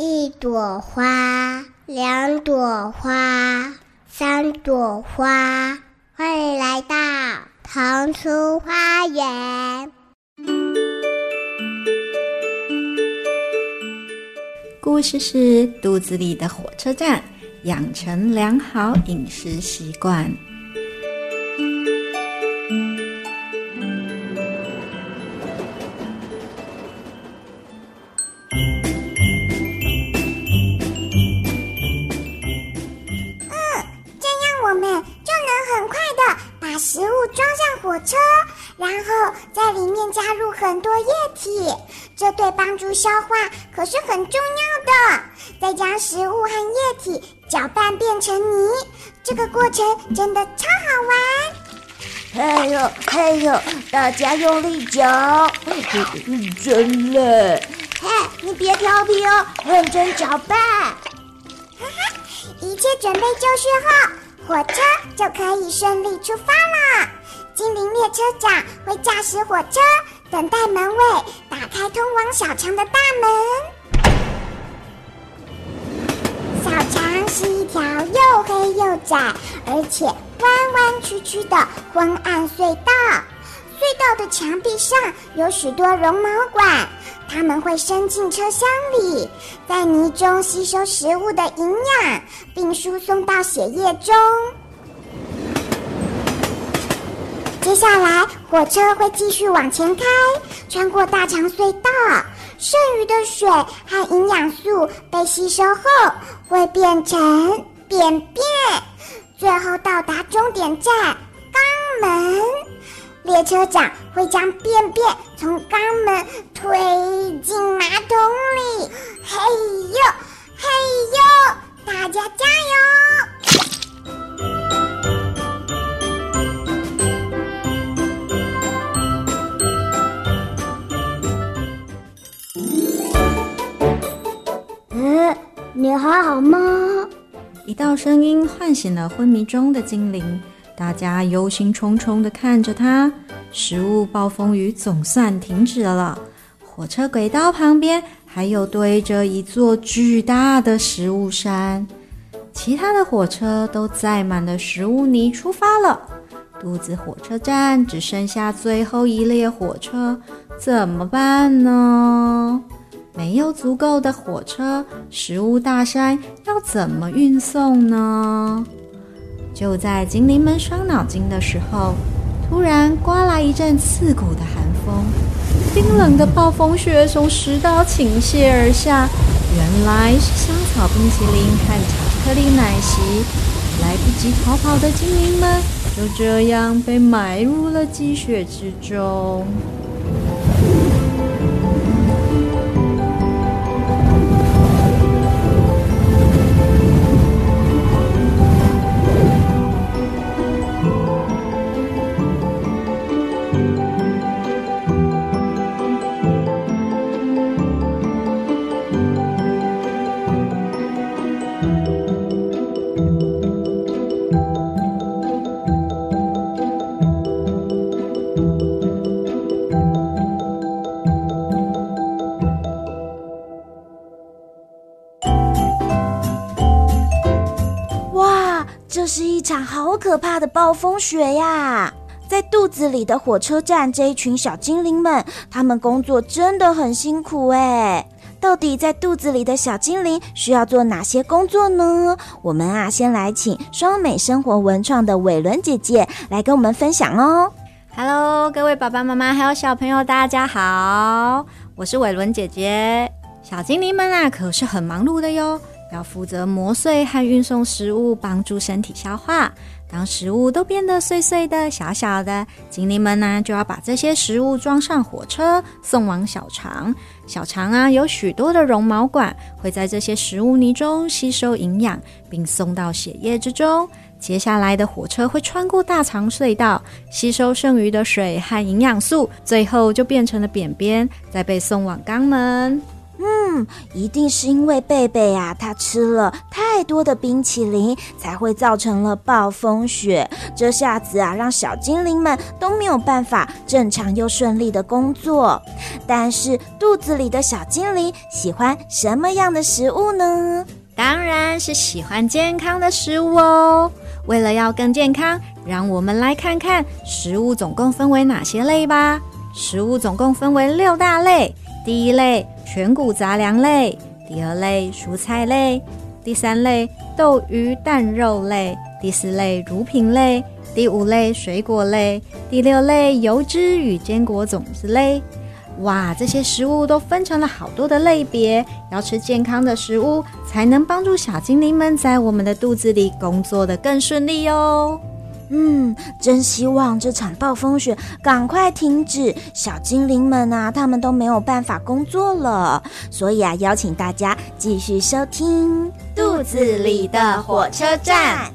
一朵花，两朵花，三朵花，欢迎来到童书花园。故事是肚子里的火车站，养成良好饮食习惯。在里面加入很多液体，这对帮助消化可是很重要的。再将食物和液体搅拌变成泥，这个过程真的超好玩。嘿呦嘿呦，大家用力搅，真累。嘿，你别调皮哦，认真搅拌。哈哈，一切准备就绪后，火车就可以顺利出发了。精灵列车长会驾驶火车，等待门卫打开通往小强的大门。小强是一条又黑又窄，而且弯弯曲曲的昏暗隧道。道的墙壁上有许多绒毛管，它们会伸进车厢里，在泥中吸收食物的营养，并输送到血液中。接下来，火车会继续往前开，穿过大肠隧道，剩余的水和营养素被吸收后，会变成便便，最后到达终点站肛门。列车长会将便便从肛门推进马桶里。嘿呦，嘿呦，大家加油！你还好吗？一道声音唤醒了昏迷中的精灵，大家忧心忡忡地看着他。食物暴风雨总算停止了，火车轨道旁边还有堆着一座巨大的食物山，其他的火车都载满了食物泥出发了。肚子火车站只剩下最后一列火车，怎么办呢？没有足够的火车，食物大山要怎么运送呢？就在精灵们伤脑筋的时候，突然刮来一阵刺骨的寒风，冰冷的暴风雪从食道倾泻而下。原来是香草冰淇淋和巧克力奶昔，来不及逃跑的精灵们就这样被埋入了积雪之中。是一场好可怕的暴风雪呀！在肚子里的火车站，这一群小精灵们，他们工作真的很辛苦哎。到底在肚子里的小精灵需要做哪些工作呢？我们啊，先来请双美生活文创的伟伦姐姐来跟我们分享哦。Hello，各位爸爸妈妈还有小朋友，大家好，我是伟伦姐姐。小精灵们啊，可是很忙碌的哟。要负责磨碎和运送食物，帮助身体消化。当食物都变得碎碎的、小小的，精灵们呢就要把这些食物装上火车，送往小肠。小肠啊有许多的绒毛管，会在这些食物泥中吸收营养，并送到血液之中。接下来的火车会穿过大肠隧道，吸收剩余的水和营养素，最后就变成了便便，再被送往肛门。嗯。一定是因为贝贝啊，他吃了太多的冰淇淋，才会造成了暴风雪。这下子啊，让小精灵们都没有办法正常又顺利的工作。但是肚子里的小精灵喜欢什么样的食物呢？当然是喜欢健康的食物哦。为了要更健康，让我们来看看食物总共分为哪些类吧。食物总共分为六大类。第一类全谷杂粮类，第二类蔬菜类，第三类豆鱼蛋肉类，第四类乳品类，第五类水果类，第六类油脂与坚果种子类。哇，这些食物都分成了好多的类别，要吃健康的食物，才能帮助小精灵们在我们的肚子里工作得更顺利哦。嗯，真希望这场暴风雪赶快停止，小精灵们啊，他们都没有办法工作了。所以啊，邀请大家继续收听《肚子里的火车站》。